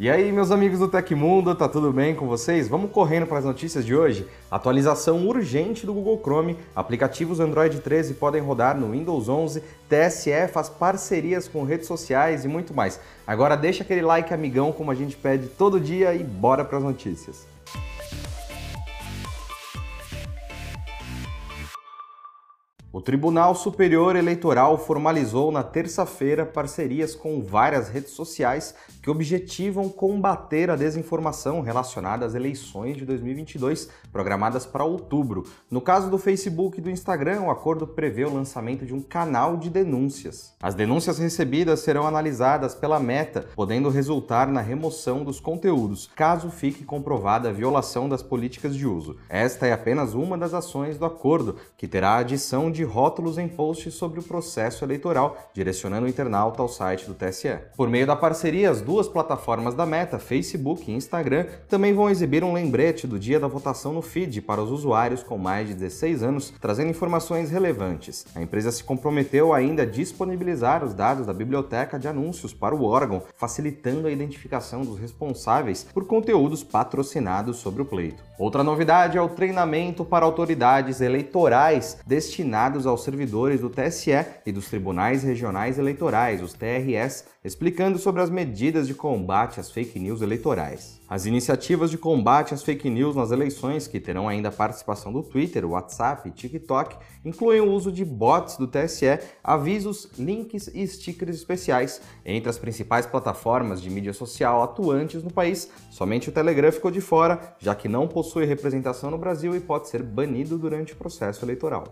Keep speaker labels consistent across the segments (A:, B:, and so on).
A: E aí, meus amigos do Tecmundo, tá tudo bem com vocês? Vamos correndo para as notícias de hoje? Atualização urgente do Google Chrome, aplicativos Android 13 podem rodar no Windows 11, TSE faz parcerias com redes sociais e muito mais. Agora deixa aquele like amigão como a gente pede todo dia e bora para as notícias. O Tribunal Superior Eleitoral formalizou na terça-feira parcerias com várias redes sociais que objetivam combater a desinformação relacionada às eleições de 2022, programadas para outubro. No caso do Facebook e do Instagram, o acordo prevê o lançamento de um canal de denúncias. As denúncias recebidas serão analisadas pela Meta, podendo resultar na remoção dos conteúdos, caso fique comprovada a violação das políticas de uso. Esta é apenas uma das ações do acordo, que terá a adição de de rótulos em posts sobre o processo eleitoral, direcionando o internauta ao site do TSE. Por meio da parceria, as duas plataformas da Meta, Facebook e Instagram, também vão exibir um lembrete do dia da votação no feed para os usuários com mais de 16 anos, trazendo informações relevantes. A empresa se comprometeu ainda a disponibilizar os dados da biblioteca de anúncios para o órgão, facilitando a identificação dos responsáveis por conteúdos patrocinados sobre o pleito. Outra novidade é o treinamento para autoridades eleitorais destinados aos servidores do TSE e dos Tribunais Regionais Eleitorais, os TRS, explicando sobre as medidas de combate às fake news eleitorais. As iniciativas de combate às fake news nas eleições, que terão ainda a participação do Twitter, WhatsApp e TikTok, incluem o uso de bots do TSE, avisos, links e stickers especiais. Entre as principais plataformas de mídia social atuantes no país, somente o Telegram ficou de fora, já que não possui representação no Brasil e pode ser banido durante o processo eleitoral.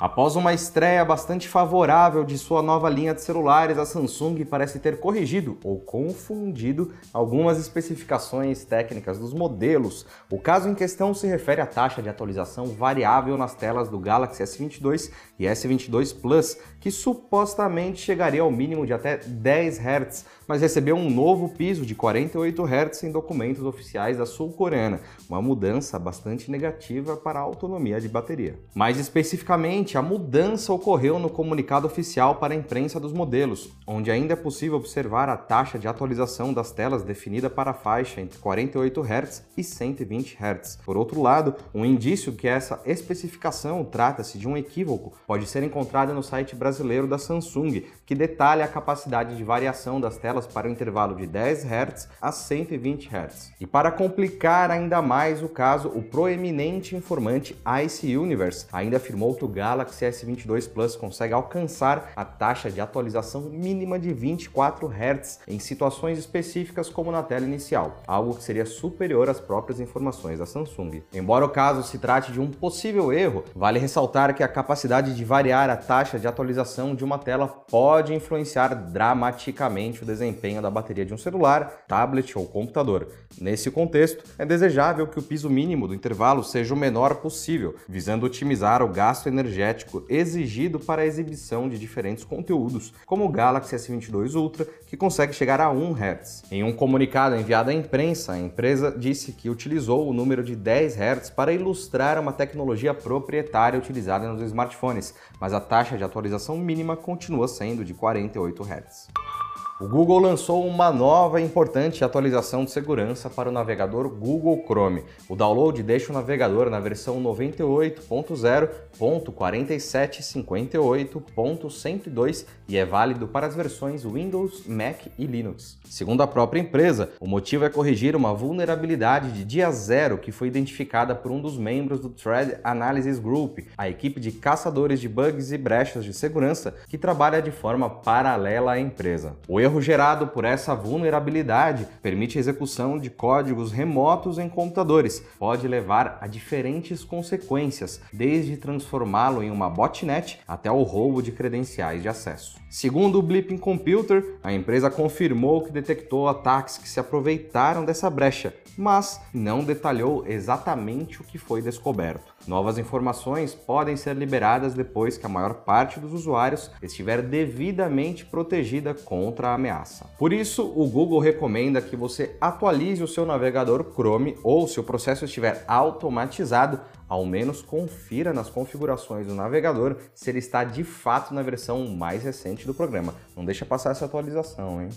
A: Após uma estreia bastante favorável de sua nova linha de celulares, a Samsung parece ter corrigido ou confundido algumas especificações técnicas dos modelos. O caso em questão se refere à taxa de atualização variável nas telas do Galaxy S22 e S22 Plus, que supostamente chegaria ao mínimo de até 10 Hz, mas recebeu um novo piso de 48 Hz em documentos oficiais da sul-coreana, uma mudança bastante negativa para a autonomia de bateria. Mais especificamente, a mudança ocorreu no comunicado oficial para a imprensa dos modelos, onde ainda é possível observar a taxa de atualização das telas definida para a faixa entre 48 Hz e 120 Hz. Por outro lado, um indício que essa especificação trata-se de um equívoco pode ser encontrado no site brasileiro da Samsung, que detalha a capacidade de variação das telas para o intervalo de 10 Hz a 120 Hz. E para complicar ainda mais o caso, o proeminente informante Ice Universe ainda afirmou que o Galaxy Galaxy S22 Plus consegue alcançar a taxa de atualização mínima de 24 Hz em situações específicas como na tela inicial, algo que seria superior às próprias informações da Samsung. Embora o caso se trate de um possível erro, vale ressaltar que a capacidade de variar a taxa de atualização de uma tela pode influenciar dramaticamente o desempenho da bateria de um celular, tablet ou computador. Nesse contexto, é desejável que o piso mínimo do intervalo seja o menor possível, visando otimizar o gasto energético energético exigido para a exibição de diferentes conteúdos, como o Galaxy S22 Ultra, que consegue chegar a 1 Hz. Em um comunicado enviado à imprensa, a empresa disse que utilizou o número de 10 Hz para ilustrar uma tecnologia proprietária utilizada nos smartphones, mas a taxa de atualização mínima continua sendo de 48 Hz. O Google lançou uma nova e importante atualização de segurança para o navegador Google Chrome. O download deixa o navegador na versão 98.0.4758.102 e é válido para as versões Windows, Mac e Linux. Segundo a própria empresa, o motivo é corrigir uma vulnerabilidade de dia zero que foi identificada por um dos membros do Threat Analysis Group, a equipe de caçadores de bugs e brechas de segurança que trabalha de forma paralela à empresa. O erro gerado por essa vulnerabilidade permite a execução de códigos remotos em computadores. Pode levar a diferentes consequências, desde transformá-lo em uma botnet até o roubo de credenciais de acesso. Segundo o Blipping Computer, a empresa confirmou que detectou ataques que se aproveitaram dessa brecha, mas não detalhou exatamente o que foi descoberto. Novas informações podem ser liberadas depois que a maior parte dos usuários estiver devidamente protegida contra a ameaça. Por isso, o Google recomenda que você atualize o seu navegador Chrome ou, se o processo estiver automatizado, ao menos confira nas configurações do navegador se ele está de fato na versão mais recente do programa. Não deixa passar essa atualização, hein?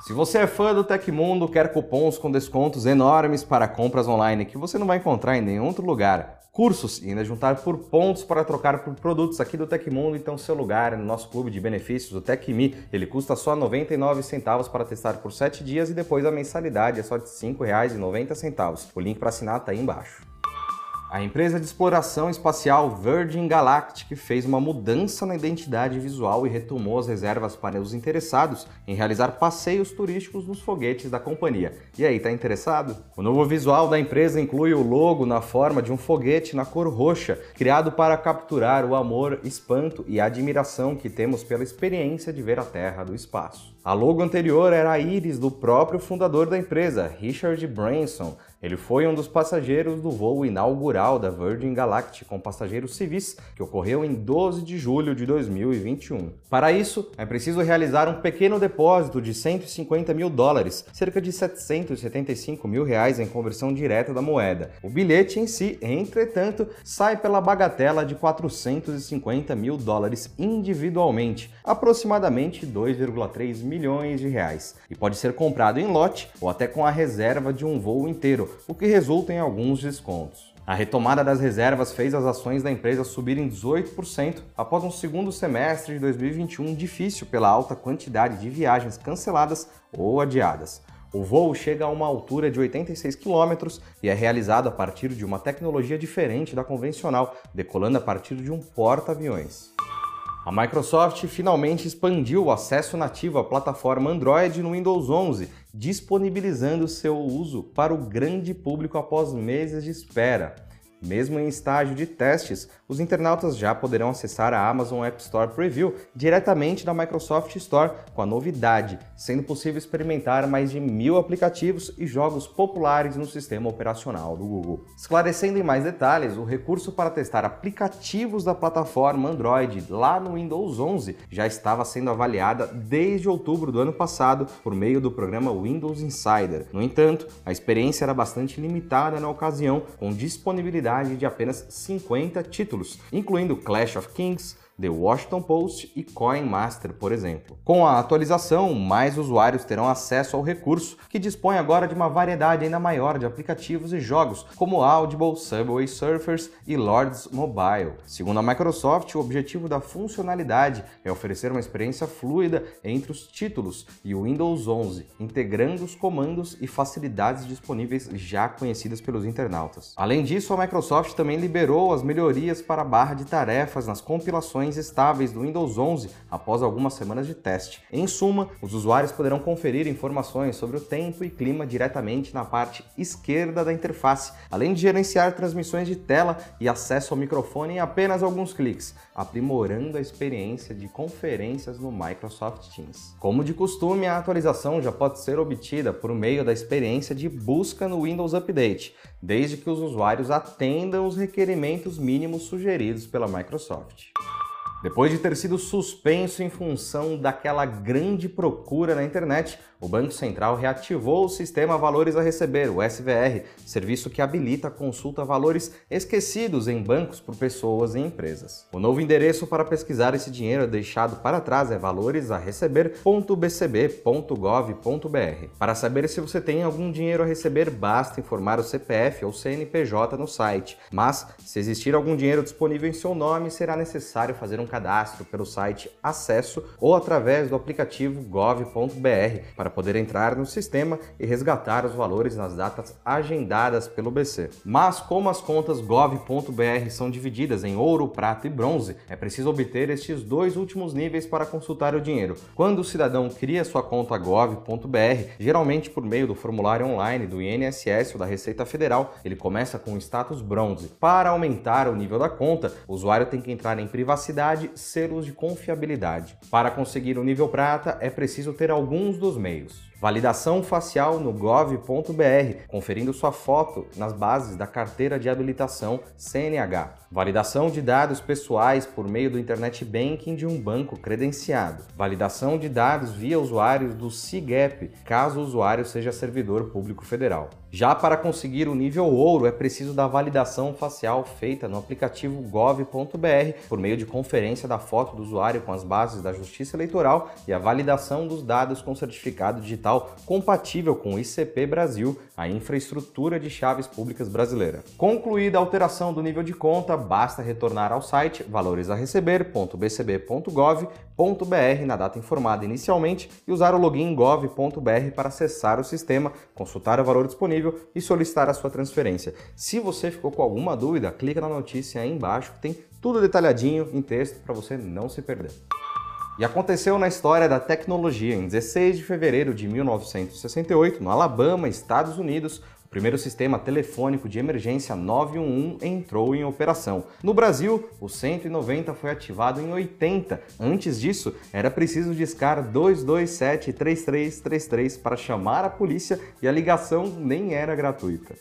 A: Se você é fã do Tecmundo, quer cupons com descontos enormes para compras online que você não vai encontrar em nenhum outro lugar, cursos e ainda juntar por pontos para trocar por produtos aqui do Tecmundo, então seu lugar é no nosso clube de benefícios, o TecMe. Ele custa só 99 centavos para testar por 7 dias e depois a mensalidade é só de R$ 5,90. O link para assinar está aí embaixo. A empresa de exploração espacial Virgin Galactic fez uma mudança na identidade visual e retomou as reservas para os interessados em realizar passeios turísticos nos foguetes da companhia. E aí, tá interessado? O novo visual da empresa inclui o logo na forma de um foguete na cor roxa, criado para capturar o amor, espanto e admiração que temos pela experiência de ver a Terra do espaço. A logo anterior era a íris do próprio fundador da empresa, Richard Branson, ele foi um dos passageiros do voo inaugural da Virgin Galactic com passageiros civis, que ocorreu em 12 de julho de 2021. Para isso, é preciso realizar um pequeno depósito de 150 mil dólares, cerca de 775 mil reais em conversão direta da moeda. O bilhete em si, entretanto, sai pela bagatela de 450 mil dólares individualmente, aproximadamente 2,3 milhões de reais, e pode ser comprado em lote ou até com a reserva de um voo inteiro o que resulta em alguns descontos. A retomada das reservas fez as ações da empresa subirem 18% após um segundo semestre de 2021 difícil pela alta quantidade de viagens canceladas ou adiadas. O voo chega a uma altura de 86 km e é realizado a partir de uma tecnologia diferente da convencional, decolando a partir de um porta-aviões. A Microsoft finalmente expandiu o acesso nativo à plataforma Android no Windows 11, disponibilizando seu uso para o grande público após meses de espera. Mesmo em estágio de testes, os internautas já poderão acessar a Amazon App Store Preview diretamente da Microsoft Store, com a novidade, sendo possível experimentar mais de mil aplicativos e jogos populares no sistema operacional do Google. Esclarecendo em mais detalhes, o recurso para testar aplicativos da plataforma Android lá no Windows 11 já estava sendo avaliada desde outubro do ano passado por meio do programa Windows Insider. No entanto, a experiência era bastante limitada na ocasião, com disponibilidade de apenas 50 títulos, incluindo Clash of Kings, The Washington Post e Coin Master, por exemplo. Com a atualização, mais usuários terão acesso ao recurso, que dispõe agora de uma variedade ainda maior de aplicativos e jogos, como Audible, Subway Surfers e Lords Mobile. Segundo a Microsoft, o objetivo da funcionalidade é oferecer uma experiência fluida entre os títulos e o Windows 11, integrando os comandos e facilidades disponíveis já conhecidas pelos internautas. Além disso, a Microsoft também liberou as melhorias para a barra de tarefas nas compilações versões estáveis do Windows 11 após algumas semanas de teste. Em suma, os usuários poderão conferir informações sobre o tempo e clima diretamente na parte esquerda da interface, além de gerenciar transmissões de tela e acesso ao microfone em apenas alguns cliques, aprimorando a experiência de conferências no Microsoft Teams. Como de costume, a atualização já pode ser obtida por meio da experiência de busca no Windows Update, desde que os usuários atendam os requerimentos mínimos sugeridos pela Microsoft. Depois de ter sido suspenso em função daquela grande procura na internet, o Banco Central reativou o sistema Valores a Receber, o SVR, serviço que habilita a consulta valores esquecidos em bancos por pessoas e empresas. O novo endereço para pesquisar esse dinheiro deixado para trás é valoresareceber.bcb.gov.br. Para saber se você tem algum dinheiro a receber, basta informar o CPF ou CNPJ no site. Mas, se existir algum dinheiro disponível em seu nome, será necessário fazer um cadastro pelo site Acesso ou através do aplicativo gov.br para poder entrar no sistema e resgatar os valores nas datas agendadas pelo BC. Mas como as contas gov.br são divididas em ouro, prata e bronze, é preciso obter estes dois últimos níveis para consultar o dinheiro. Quando o cidadão cria sua conta gov.br, geralmente por meio do formulário online do INSS ou da Receita Federal, ele começa com o status bronze. Para aumentar o nível da conta, o usuário tem que entrar em privacidade, selos de confiabilidade. Para conseguir o nível prata, é preciso ter alguns dos meios. Validação facial no gov.br, conferindo sua foto nas bases da carteira de habilitação CNH. Validação de dados pessoais por meio do Internet Banking de um banco credenciado. Validação de dados via usuários do CIGAP, caso o usuário seja servidor público federal. Já para conseguir o nível ouro, é preciso da validação facial feita no aplicativo gov.br por meio de conferência da foto do usuário com as bases da Justiça Eleitoral e a validação dos dados com certificado digital compatível com o ICP Brasil, a infraestrutura de chaves públicas brasileira. Concluída a alteração do nível de conta, basta retornar ao site valoresareceber.bcb.gov.br na data informada inicialmente e usar o login gov.br para acessar o sistema, consultar o valor disponível e solicitar a sua transferência. Se você ficou com alguma dúvida, clica na notícia aí embaixo que tem tudo detalhadinho em texto para você não se perder. E aconteceu na história da tecnologia. Em 16 de fevereiro de 1968, no Alabama, Estados Unidos, o primeiro sistema telefônico de emergência 911 entrou em operação. No Brasil, o 190 foi ativado em 80. Antes disso, era preciso discar 227-3333 para chamar a polícia e a ligação nem era gratuita.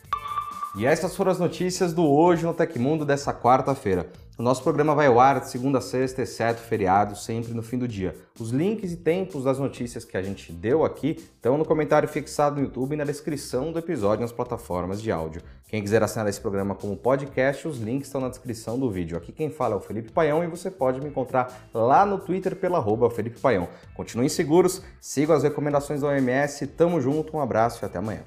A: E essas foram as notícias do Hoje no Tecmundo dessa quarta-feira. O nosso programa vai ao ar de segunda a sexta, exceto feriado, sempre no fim do dia. Os links e tempos das notícias que a gente deu aqui estão no comentário fixado no YouTube e na descrição do episódio nas plataformas de áudio. Quem quiser assinar esse programa como podcast, os links estão na descrição do vídeo. Aqui quem fala é o Felipe Paião e você pode me encontrar lá no Twitter pela arroba Felipe Paião. Continuem seguros, sigam as recomendações da OMS, tamo junto, um abraço e até amanhã.